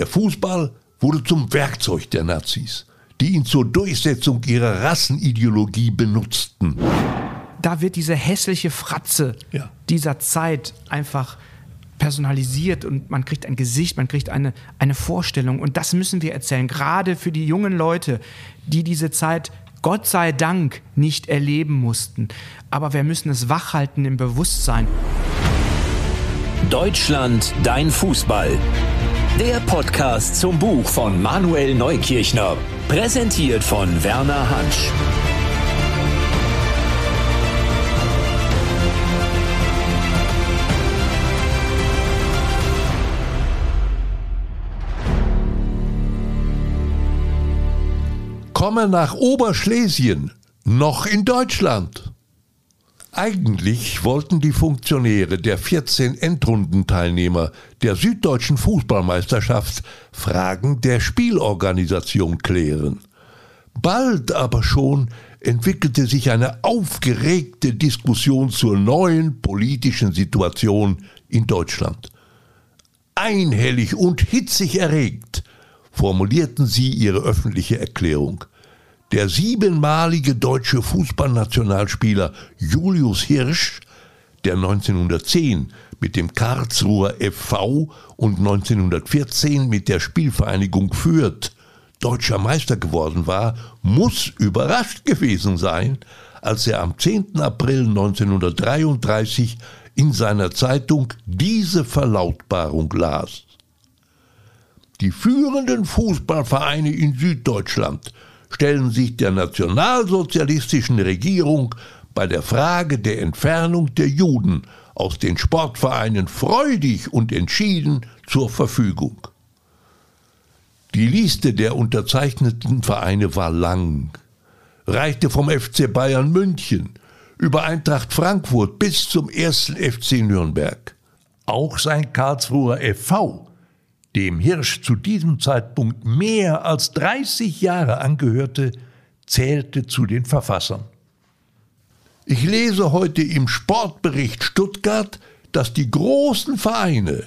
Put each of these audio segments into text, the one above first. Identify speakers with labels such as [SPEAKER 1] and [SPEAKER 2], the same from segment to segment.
[SPEAKER 1] Der Fußball wurde zum Werkzeug der Nazis, die ihn zur Durchsetzung ihrer Rassenideologie benutzten.
[SPEAKER 2] Da wird diese hässliche Fratze
[SPEAKER 1] Ja.
[SPEAKER 2] dieser Zeit einfach personalisiert und man kriegt ein Gesicht, man kriegt eine, eine Vorstellung. Und das müssen wir erzählen, gerade für die jungen Leute, die diese Zeit Gott sei Dank nicht erleben mussten. Aber wir müssen es wachhalten im Bewusstsein.
[SPEAKER 3] Deutschland, dein Fußball. Der Podcast zum Buch von Manuel Neukirchner. Präsentiert von Werner Hansch.
[SPEAKER 1] Komme nach Oberschlesien, noch in Deutschland. Eigentlich wollten die Funktionäre der 14 Endrundenteilnehmer der Süddeutschen Fußballmeisterschaft Fragen der Spielorganisation klären. Bald aber schon entwickelte sich eine aufgeregte Diskussion zur neuen politischen Situation in Deutschland. Einhellig und hitzig erregt formulierten sie ihre öffentliche Erklärung. Der siebenmalige deutsche Fußballnationalspieler Julius Hirsch, der 1910 mit dem Karlsruher FV und 1914 mit der Spielvereinigung Fürth deutscher Meister geworden war, muss überrascht gewesen sein, als er am 10. April 1933 in seiner Zeitung diese Verlautbarung las. Die führenden Fußballvereine in Süddeutschland stellen sich der nationalsozialistischen Regierung bei der Frage der Entfernung der Juden aus den Sportvereinen freudig und entschieden zur Verfügung. Die Liste der unterzeichneten Vereine war lang, reichte vom FC Bayern München über Eintracht Frankfurt bis zum ersten FC Nürnberg. Auch sein Karlsruher FV dem Hirsch zu diesem Zeitpunkt mehr als 30 Jahre angehörte, zählte zu den Verfassern. Ich lese heute im Sportbericht Stuttgart, dass die großen Vereine,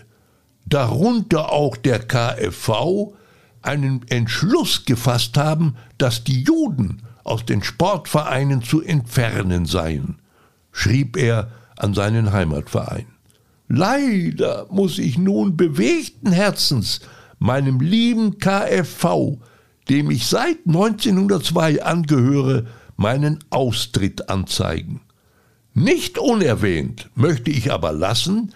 [SPEAKER 1] darunter auch der KfV, einen Entschluss gefasst haben, dass die Juden aus den Sportvereinen zu entfernen seien, schrieb er an seinen Heimatverein. Leider muss ich nun bewegten Herzens meinem lieben KfV, dem ich seit 1902 angehöre, meinen Austritt anzeigen. Nicht unerwähnt möchte ich aber lassen,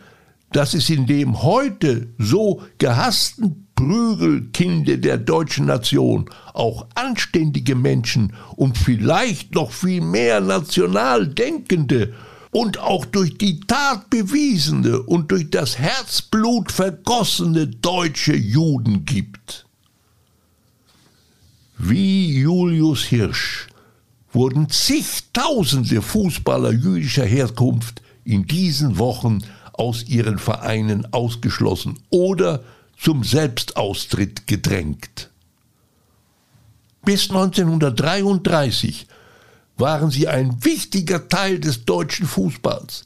[SPEAKER 1] dass es in dem heute so gehassten Prügelkinde der deutschen Nation auch anständige Menschen und vielleicht noch viel mehr national Denkende und auch durch die Tat bewiesene und durch das Herzblut vergossene deutsche Juden gibt. Wie Julius Hirsch wurden zigtausende Fußballer jüdischer Herkunft in diesen Wochen aus ihren Vereinen ausgeschlossen oder zum Selbstaustritt gedrängt. Bis 1933 waren sie ein wichtiger Teil des deutschen Fußballs,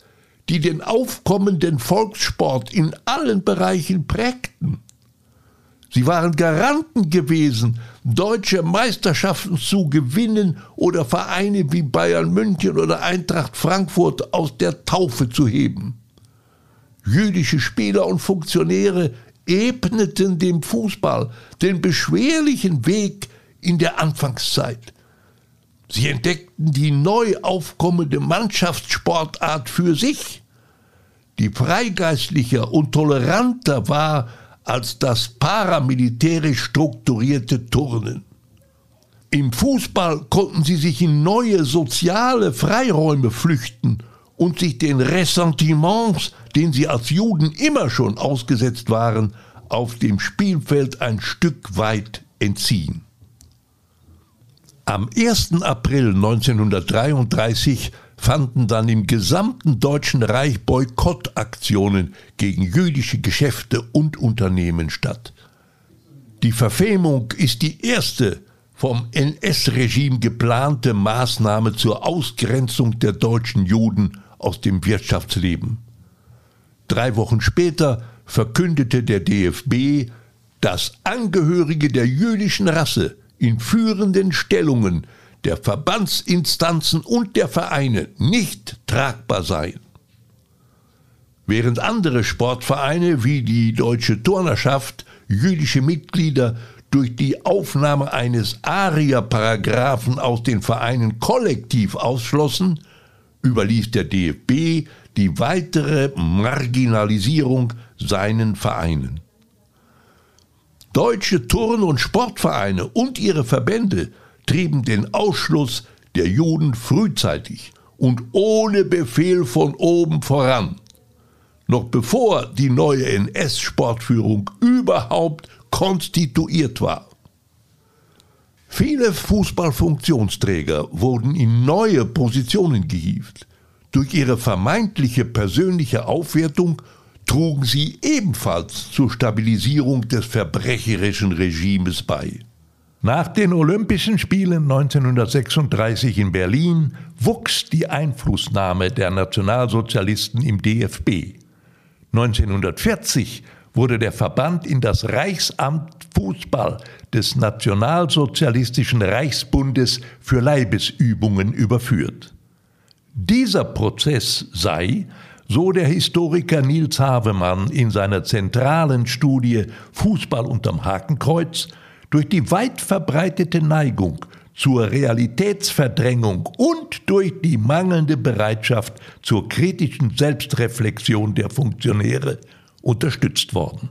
[SPEAKER 1] die den aufkommenden Volkssport in allen Bereichen prägten. Sie waren Garanten gewesen, deutsche Meisterschaften zu gewinnen oder Vereine wie Bayern München oder Eintracht Frankfurt aus der Taufe zu heben. Jüdische Spieler und Funktionäre ebneten dem Fußball den beschwerlichen Weg in der Anfangszeit. Sie entdeckten die neu aufkommende Mannschaftssportart für sich, die freigeistlicher und toleranter war als das paramilitärisch strukturierte Turnen. Im Fußball konnten sie sich in neue soziale Freiräume flüchten und sich den Ressentiments, denen sie als Juden immer schon ausgesetzt waren, auf dem Spielfeld ein Stück weit entziehen. Am 1. April 1933 fanden dann im gesamten Deutschen Reich Boykottaktionen gegen jüdische Geschäfte und Unternehmen statt. Die Verfemung ist die erste vom NS-Regime geplante Maßnahme zur Ausgrenzung der deutschen Juden aus dem Wirtschaftsleben. Drei Wochen später verkündete der DFB dass Angehörige der jüdischen Rasse in führenden Stellungen der Verbandsinstanzen und der Vereine nicht tragbar seien. Während andere Sportvereine wie die Deutsche Turnerschaft jüdische Mitglieder durch die Aufnahme eines ARIA-Paragraphen aus den Vereinen kollektiv ausschlossen, überließ der DFB die weitere Marginalisierung seinen Vereinen. Deutsche Turn- und Sportvereine und ihre Verbände trieben den Ausschluss der Juden frühzeitig und ohne Befehl von oben voran, noch bevor die neue NS-Sportführung überhaupt konstituiert war. Viele Fußballfunktionsträger wurden in neue Positionen gehievt. Durch ihre vermeintliche persönliche Aufwertung trugen sie ebenfalls zur Stabilisierung des verbrecherischen Regimes bei. Nach den Olympischen Spielen 1936 in Berlin wuchs die Einflussnahme der Nationalsozialisten im DFB. 1940 wurde der Verband in das Reichsamt Fußball des Nationalsozialistischen Reichsbundes für Leibesübungen überführt. Dieser Prozess sei, so der Historiker Nils Havemann in seiner zentralen Studie Fußball unterm Hakenkreuz, durch die weit verbreitete Neigung zur Realitätsverdrängung und durch die mangelnde Bereitschaft zur kritischen Selbstreflexion der Funktionäre unterstützt worden.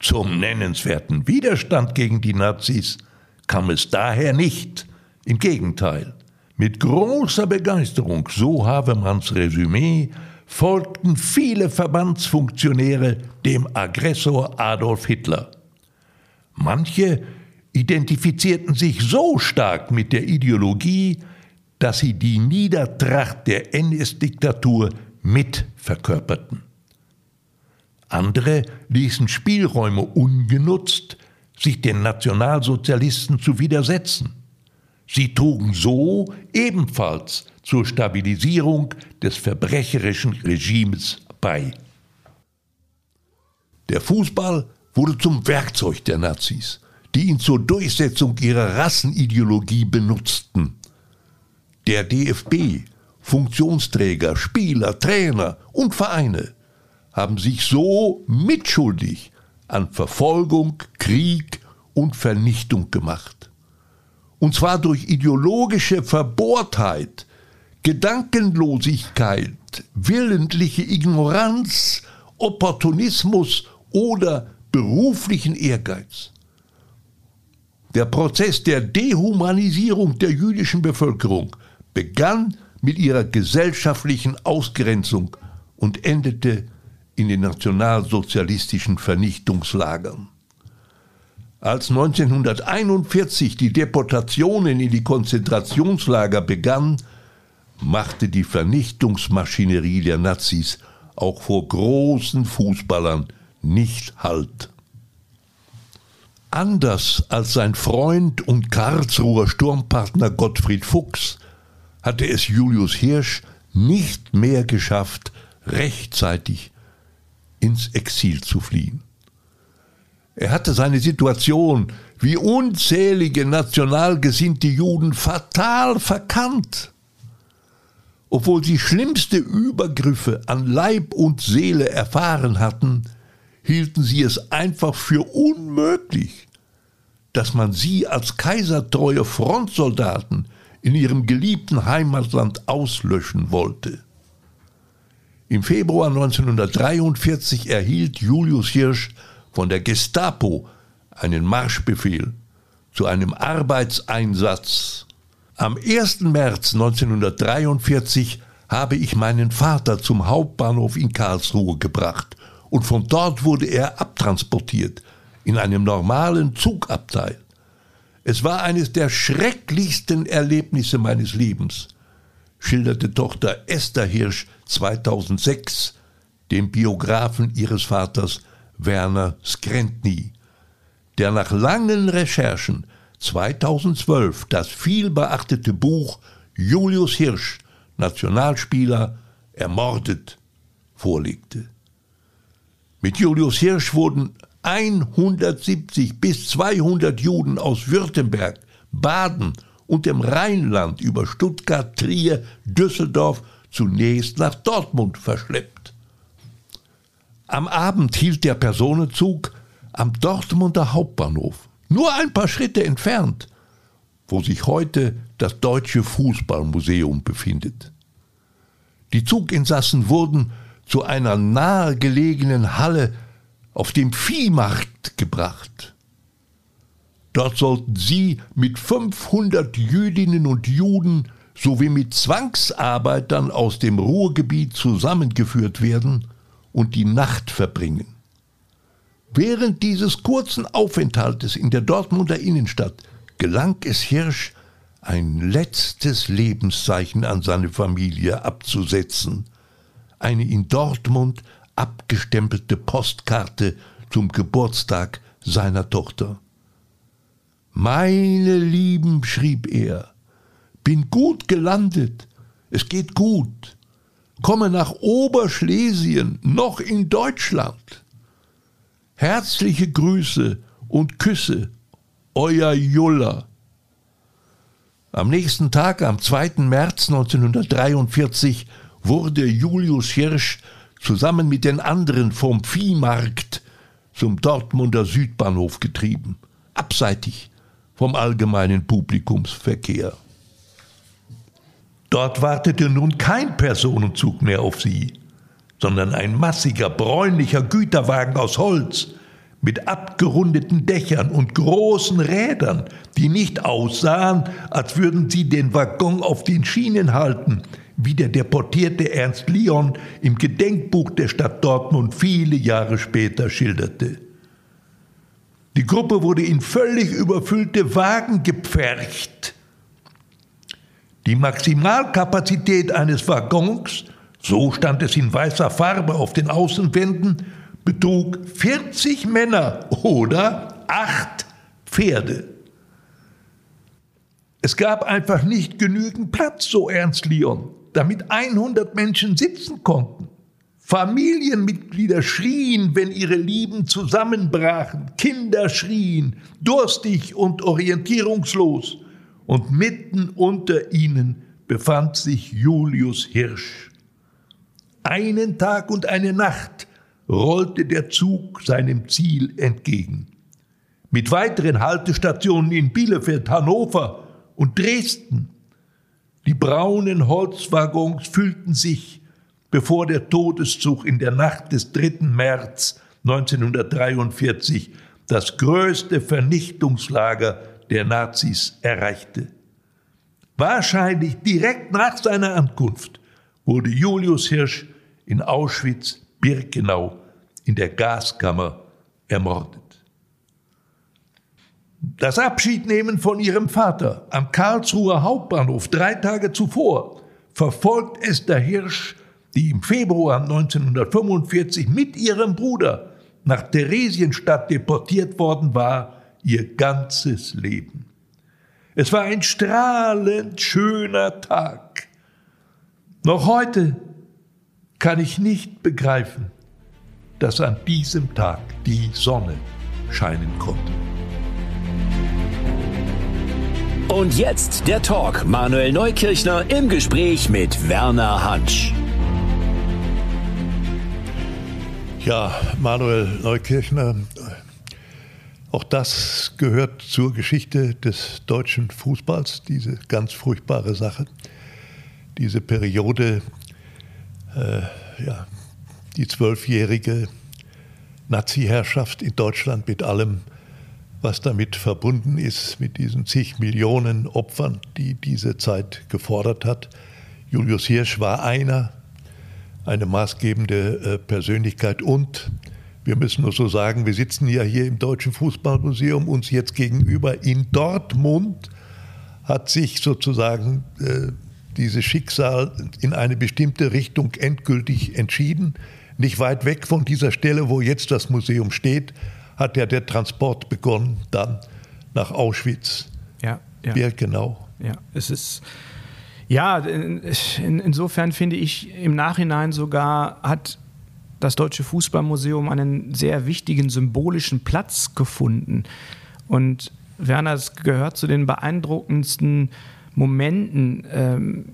[SPEAKER 1] Zum nennenswerten Widerstand gegen die Nazis kam es daher nicht. Im Gegenteil, mit großer Begeisterung, so Havemanns Resümee, folgten viele Verbandsfunktionäre dem Aggressor Adolf Hitler. Manche identifizierten sich so stark mit der Ideologie, dass sie die Niedertracht der NS-Diktatur mit verkörperten. Andere ließen Spielräume ungenutzt, sich den Nationalsozialisten zu widersetzen. Sie trugen so ebenfalls zur Stabilisierung des verbrecherischen Regimes bei. Der Fußball wurde zum Werkzeug der Nazis, die ihn zur Durchsetzung ihrer Rassenideologie benutzten. Der DFB, Funktionsträger, Spieler, Trainer und Vereine haben sich so mitschuldig an Verfolgung, Krieg und Vernichtung gemacht. Und zwar durch ideologische Verbohrtheit, Gedankenlosigkeit, willentliche Ignoranz, Opportunismus oder beruflichen Ehrgeiz. Der Prozess der Dehumanisierung der jüdischen Bevölkerung begann mit ihrer gesellschaftlichen Ausgrenzung und endete in den nationalsozialistischen Vernichtungslagern. Als 1941 die Deportationen in die Konzentrationslager begannen, machte die Vernichtungsmaschinerie der Nazis auch vor großen Fußballern nicht Halt. Anders als sein Freund und Karlsruher Sturmpartner Gottfried Fuchs hatte es Julius Hirsch nicht mehr geschafft, rechtzeitig ins Exil zu fliehen. Er hatte seine Situation wie unzählige national gesinnte Juden fatal verkannt obwohl sie schlimmste Übergriffe an Leib und Seele erfahren hatten, hielten sie es einfach für unmöglich, dass man sie als kaisertreue Frontsoldaten in ihrem geliebten Heimatland auslöschen wollte. Im Februar 1943 erhielt Julius Hirsch von der Gestapo einen Marschbefehl zu einem Arbeitseinsatz am 1. März 1943 habe ich meinen Vater zum Hauptbahnhof in Karlsruhe gebracht und von dort wurde er abtransportiert in einem normalen Zugabteil. Es war eines der schrecklichsten Erlebnisse meines Lebens, schilderte Tochter Esther Hirsch 2006 dem Biografen ihres Vaters Werner Skrentny, der nach langen Recherchen 2012 das vielbeachtete Buch Julius Hirsch, Nationalspieler, ermordet, vorlegte. Mit Julius Hirsch wurden 170 bis 200 Juden aus Württemberg, Baden und dem Rheinland über Stuttgart, Trier, Düsseldorf zunächst nach Dortmund verschleppt. Am Abend hielt der Personenzug am Dortmunder Hauptbahnhof, nur ein paar Schritte entfernt, wo sich heute das Deutsche Fußballmuseum befindet. Die Zuginsassen wurden zu einer nahegelegenen Halle auf dem Viehmarkt gebracht. Dort sollten sie mit 500 Jüdinnen und Juden sowie mit Zwangsarbeitern aus dem Ruhrgebiet zusammengeführt werden und die Nacht verbringen. Während dieses kurzen Aufenthaltes in der Dortmunder Innenstadt gelang es Hirsch, ein letztes Lebenszeichen an seine Familie abzusetzen, eine in Dortmund abgestempelte Postkarte zum Geburtstag seiner Tochter. Meine Lieben, schrieb er, bin gut gelandet, es geht gut, komme nach Oberschlesien, noch in Deutschland. Herzliche Grüße und Küsse, euer Juller. Am nächsten Tag, am 2. März 1943, wurde Julius Hirsch zusammen mit den anderen vom Viehmarkt zum Dortmunder Südbahnhof getrieben, abseitig vom allgemeinen Publikumsverkehr. Dort wartete nun kein Personenzug mehr auf sie, sondern ein massiger, bräunlicher Güterwagen aus Holz mit abgerundeten Dächern und großen Rädern, die nicht aussahen, als würden sie den Waggon auf den Schienen halten, wie der deportierte Ernst Lyon im Gedenkbuch der Stadt Dortmund viele Jahre später schilderte. Die Gruppe wurde in völlig überfüllte Wagen gepfercht. Die Maximalkapazität eines Waggons, so stand es in weißer Farbe auf den Außenwänden, betrug 40 Männer oder acht Pferde. Es gab einfach nicht genügend Platz, so Ernst Lyon damit 100 Menschen sitzen konnten. Familienmitglieder schrien, wenn ihre Lieben zusammenbrachen, Kinder schrien, durstig und orientierungslos, und mitten unter ihnen befand sich Julius Hirsch. Einen Tag und eine Nacht rollte der Zug seinem Ziel entgegen. Mit weiteren Haltestationen in Bielefeld, Hannover und Dresden die braunen Holzwaggons füllten sich, bevor der Todeszug in der Nacht des 3. März 1943 das größte Vernichtungslager der Nazis erreichte. Wahrscheinlich direkt nach seiner Ankunft wurde Julius Hirsch in Auschwitz-Birkenau in der Gaskammer ermordet. Das Abschiednehmen von ihrem Vater am Karlsruher Hauptbahnhof drei Tage zuvor verfolgt Esther Hirsch, die im Februar 1945 mit ihrem Bruder nach Theresienstadt deportiert worden war, ihr ganzes Leben. Es war ein strahlend schöner Tag. Noch heute kann ich nicht begreifen, dass an diesem Tag die Sonne scheinen konnte.
[SPEAKER 3] Und jetzt der Talk. Manuel Neukirchner im Gespräch mit Werner Hansch.
[SPEAKER 1] Ja, Manuel Neukirchner, auch das gehört zur Geschichte des deutschen Fußballs, diese ganz furchtbare Sache. Diese Periode, äh, ja, die zwölfjährige Nazi-Herrschaft in Deutschland mit allem, was damit verbunden ist, mit diesen zig Millionen Opfern, die diese Zeit gefordert hat. Julius Hirsch war einer, eine maßgebende äh, Persönlichkeit und wir müssen nur so sagen, wir sitzen ja hier im Deutschen Fußballmuseum uns jetzt gegenüber. In Dortmund hat sich sozusagen äh, dieses Schicksal in eine bestimmte Richtung endgültig entschieden. Nicht weit weg von dieser Stelle, wo jetzt das Museum steht, hat ja der Transport begonnen, dann nach Auschwitz.
[SPEAKER 2] Ja, ja.
[SPEAKER 1] Birkenau.
[SPEAKER 2] Ja, es ist. Ja, in, insofern finde ich im Nachhinein sogar hat das Deutsche Fußballmuseum einen sehr wichtigen symbolischen Platz gefunden. Und Werner, es gehört zu den beeindruckendsten Momenten ähm,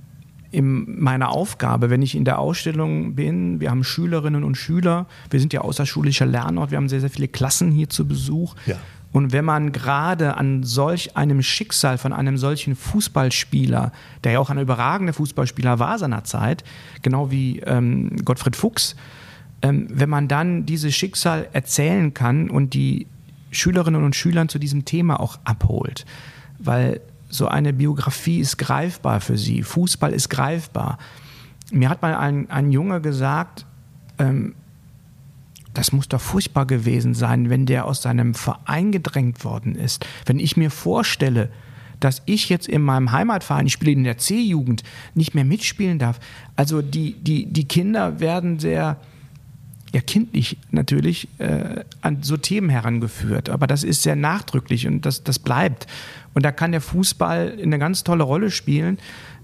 [SPEAKER 2] in meiner Aufgabe, wenn ich in der Ausstellung bin. Wir haben Schülerinnen und Schüler, wir sind ja außerschulischer Lernort, wir haben sehr, sehr viele Klassen hier zu Besuch.
[SPEAKER 1] Ja.
[SPEAKER 2] Und wenn man gerade an solch einem Schicksal von einem solchen Fußballspieler, der ja auch ein überragender Fußballspieler war seinerzeit, genau wie ähm, Gottfried Fuchs, ähm, wenn man dann dieses Schicksal erzählen kann und die Schülerinnen und Schülern zu diesem Thema auch abholt, weil so eine Biografie ist greifbar für sie, Fußball ist greifbar. Mir hat mal ein, ein Junge gesagt, ähm, das muss doch furchtbar gewesen sein, wenn der aus seinem Verein gedrängt worden ist. Wenn ich mir vorstelle, dass ich jetzt in meinem Heimatverein, ich spiele in der C-Jugend, nicht mehr mitspielen darf. Also die, die, die Kinder werden sehr, ja kindlich natürlich, äh, an so Themen herangeführt. Aber das ist sehr nachdrücklich und das, das bleibt. Und da kann der Fußball eine ganz tolle Rolle spielen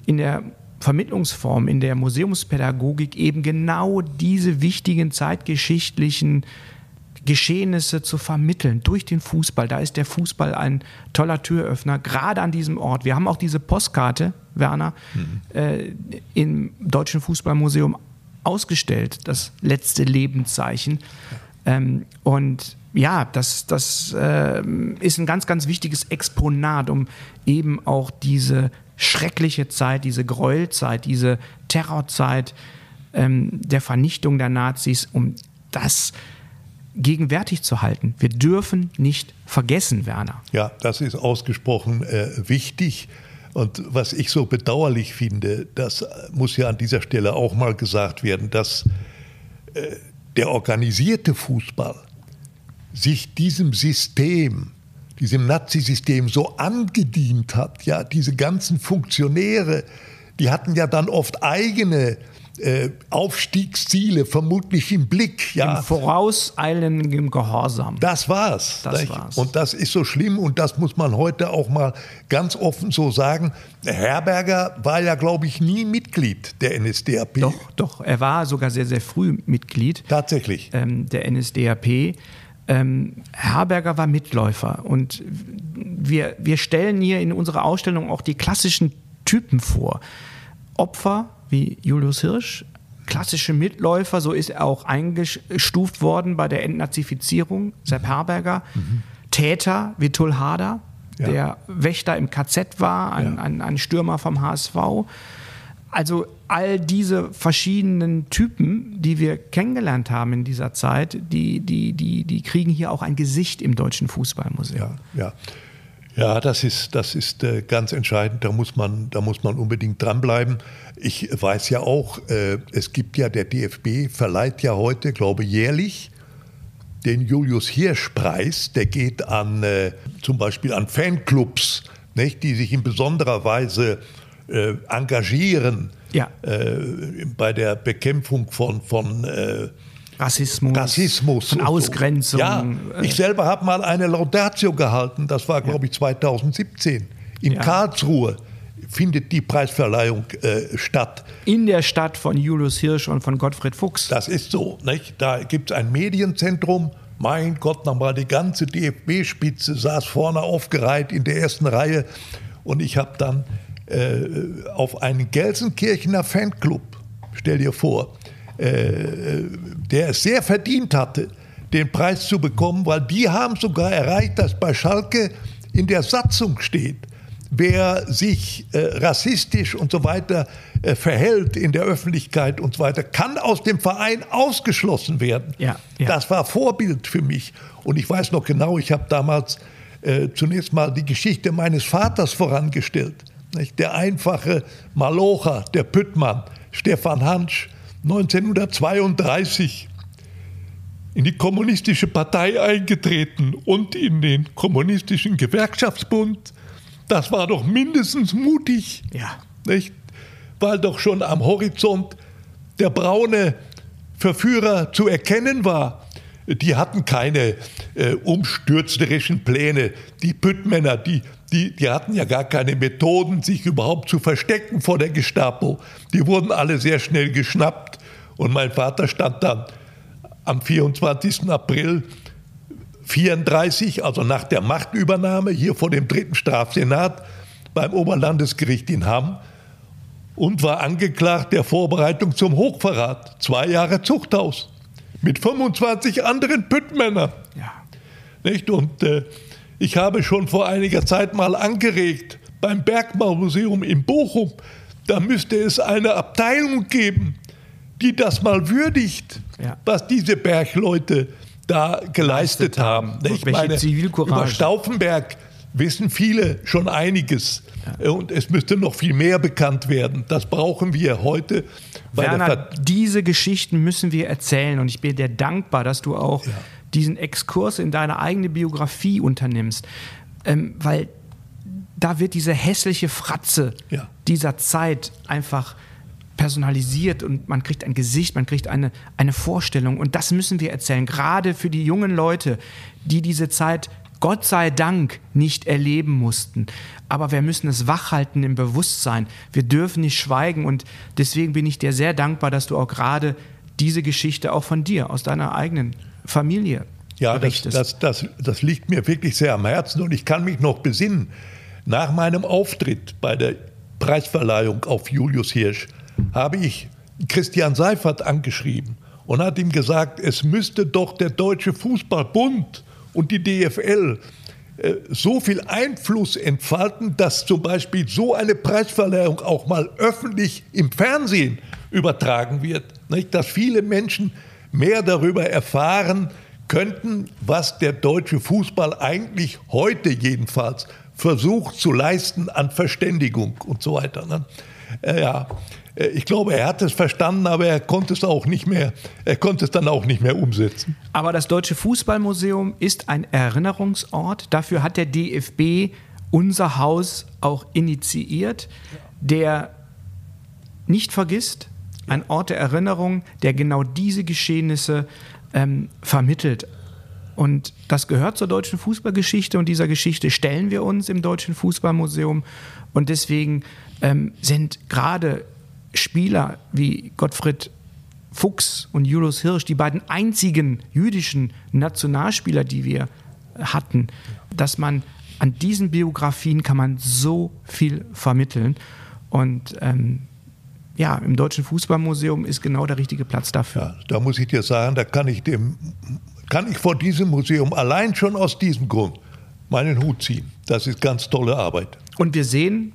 [SPEAKER 2] in der Vermittlungsform, in der Museumspädagogik eben genau diese wichtigen zeitgeschichtlichen Geschehnisse zu vermitteln durch den Fußball. Da ist der Fußball ein toller Türöffner, gerade an diesem Ort. Wir haben auch diese Postkarte, Werner, mhm. äh, im Deutschen Fußballmuseum ausgestellt, das letzte Lebenszeichen. Ähm, und ja, das, das äh, ist ein ganz, ganz wichtiges Exponat, um eben auch diese schreckliche Zeit, diese Gräuelzeit, diese Terrorzeit ähm, der Vernichtung der Nazis, um das gegenwärtig zu halten. Wir dürfen nicht vergessen, Werner.
[SPEAKER 1] Ja, das ist ausgesprochen äh, wichtig. Und was ich so bedauerlich finde, das muss ja an dieser Stelle auch mal gesagt werden, dass äh, der organisierte Fußball sich diesem System diesem Nazisystem so angedient hat. Ja, diese ganzen Funktionäre, die hatten ja dann oft eigene äh, Aufstiegsziele vermutlich im Blick. Ja.
[SPEAKER 2] Im vorauseilenden Gehorsam.
[SPEAKER 1] Das war's.
[SPEAKER 2] Das war's.
[SPEAKER 1] Und das ist so schlimm und das muss man heute auch mal ganz offen so sagen. Herberger war ja, glaube ich, nie Mitglied der NSDAP.
[SPEAKER 2] Doch, doch. Er war sogar sehr, sehr früh Mitglied.
[SPEAKER 1] Tatsächlich.
[SPEAKER 2] Ähm, der NSDAP. Ähm, Herberger war Mitläufer und wir, wir stellen hier in unserer Ausstellung auch die klassischen Typen vor. Opfer wie Julius Hirsch, klassische Mitläufer, so ist er auch eingestuft worden bei der Entnazifizierung, Sepp Herberger. Mhm. Täter wie Tull Hader, ja. der Wächter im KZ war, ein, ja. ein, ein Stürmer vom HSV. Also all diese verschiedenen Typen, die wir kennengelernt haben in dieser Zeit, die, die, die, die kriegen hier auch ein Gesicht im Deutschen Fußballmuseum.
[SPEAKER 1] Ja, ja. Ja, das ist, das ist äh, ganz entscheidend. Da muss, man, da muss man unbedingt dranbleiben. Ich weiß ja auch, äh, es gibt ja, der DFB verleiht ja heute, glaube jährlich den Julius Hirsch-Preis. Der geht an äh, zum Beispiel an Fanclubs, nicht, die sich in besonderer Weise äh, engagieren
[SPEAKER 2] ja.
[SPEAKER 1] äh, bei der Bekämpfung von, von äh,
[SPEAKER 2] Rassismus,
[SPEAKER 1] Rassismus
[SPEAKER 2] von Ausgrenzung.
[SPEAKER 1] Ja, äh. ich selber habe mal eine Laudatio gehalten, das war, glaube ich, 2017 in ja. Karlsruhe findet die Preisverleihung äh, statt.
[SPEAKER 2] In der Stadt von Julius Hirsch und von Gottfried Fuchs.
[SPEAKER 1] Das ist so. Nicht? Da gibt es ein Medienzentrum. Mein Gott, nochmal die ganze DFB-Spitze saß vorne aufgereiht in der ersten Reihe. Und ich habe dann äh, auf einen Gelsenkirchener Fanclub, stell dir vor, äh, der es sehr verdient hatte, den Preis zu bekommen, weil die haben sogar erreicht, dass bei Schalke in der Satzung steht, wer sich äh, rassistisch und so weiter äh, verhält in der Öffentlichkeit und so weiter, kann aus dem Verein ausgeschlossen werden.
[SPEAKER 2] Ja, ja.
[SPEAKER 1] Das war Vorbild für mich. Und ich weiß noch genau, ich habe damals äh, zunächst mal die Geschichte meines Vaters vorangestellt. Nicht? Der einfache Malocher, der Püttmann, Stefan Hansch, 1932 in die kommunistische Partei eingetreten und in den kommunistischen Gewerkschaftsbund. Das war doch mindestens mutig.
[SPEAKER 2] Ja.
[SPEAKER 1] Nicht? Weil doch schon am Horizont der braune Verführer zu erkennen war. Die hatten keine äh, umstürzlerischen Pläne. Die Püttmänner, die die, die hatten ja gar keine Methoden, sich überhaupt zu verstecken vor der Gestapo. Die wurden alle sehr schnell geschnappt. Und mein Vater stand dann am 24. April 34, also nach der Machtübernahme hier vor dem dritten Strafsenat beim Oberlandesgericht in Hamm und war angeklagt der Vorbereitung zum Hochverrat. Zwei Jahre Zuchthaus mit 25 anderen Püttmännern. Ja. Nicht? Und äh, ich habe schon vor einiger Zeit mal angeregt, beim Bergbaumuseum in Bochum, da müsste es eine Abteilung geben, die das mal würdigt, ja. was diese Bergleute da geleistet haben. Ich meine, über Stauffenberg wissen viele schon einiges. Ja. Und es müsste noch viel mehr bekannt werden. Das brauchen wir heute.
[SPEAKER 2] Werner, diese Geschichten müssen wir erzählen. Und ich bin dir dankbar, dass du auch ja. diesen Exkurs in deine eigene Biografie unternimmst. Ähm, weil da wird diese hässliche Fratze ja. dieser Zeit einfach personalisiert und man kriegt ein Gesicht, man kriegt eine, eine Vorstellung. Und das müssen wir erzählen, gerade für die jungen Leute, die diese Zeit Gott sei Dank nicht erleben mussten. Aber wir müssen es wachhalten im Bewusstsein. Wir dürfen nicht schweigen. Und deswegen bin ich dir sehr dankbar, dass du auch gerade diese Geschichte auch von dir, aus deiner eigenen Familie
[SPEAKER 1] ja, berichtest. Das, das, das, das liegt mir wirklich sehr am Herzen. Und ich kann mich noch besinnen, nach meinem Auftritt bei der Preisverleihung auf Julius Hirsch habe ich Christian Seifert angeschrieben und hat ihm gesagt, es müsste doch der Deutsche Fußballbund und die DFL äh, so viel Einfluss entfalten, dass zum Beispiel so eine Preisverleihung auch mal öffentlich im Fernsehen übertragen wird, nicht? dass viele Menschen mehr darüber erfahren könnten, was der deutsche Fußball eigentlich heute jedenfalls versucht zu leisten an Verständigung und so weiter. Ne? Äh, ja, ich glaube, er hat es verstanden, aber er konnte es auch nicht mehr, er konnte es dann auch nicht mehr umsetzen.
[SPEAKER 2] Aber das Deutsche Fußballmuseum ist ein Erinnerungsort. Dafür hat der DFB unser Haus auch initiiert, der nicht vergisst, ein Ort der Erinnerung, der genau diese Geschehnisse ähm, vermittelt. Und das gehört zur deutschen Fußballgeschichte und dieser Geschichte stellen wir uns im Deutschen Fußballmuseum. Und deswegen ähm, sind gerade Spieler wie Gottfried Fuchs und Julius Hirsch, die beiden einzigen jüdischen Nationalspieler, die wir hatten, dass man an diesen Biografien kann man so viel vermitteln. Und ähm, ja, im Deutschen Fußballmuseum ist genau der richtige Platz dafür. Ja,
[SPEAKER 1] da muss ich dir sagen, da kann ich dem, kann ich vor diesem Museum allein schon aus diesem Grund meinen Hut ziehen. Das ist ganz tolle Arbeit.
[SPEAKER 2] Und wir sehen,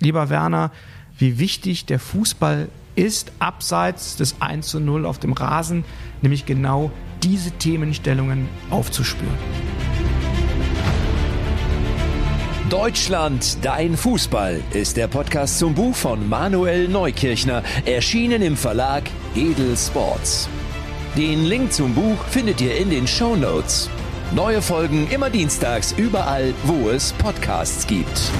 [SPEAKER 2] lieber Werner, wie wichtig der Fußball ist, abseits des 1 zu 0 auf dem Rasen, nämlich genau diese Themenstellungen aufzuspüren.
[SPEAKER 3] Deutschland, dein Fußball ist der Podcast zum Buch von Manuel Neukirchner, erschienen im Verlag Edel Sports. Den Link zum Buch findet ihr in den Show Notes. Neue Folgen immer dienstags überall, wo es Podcasts gibt.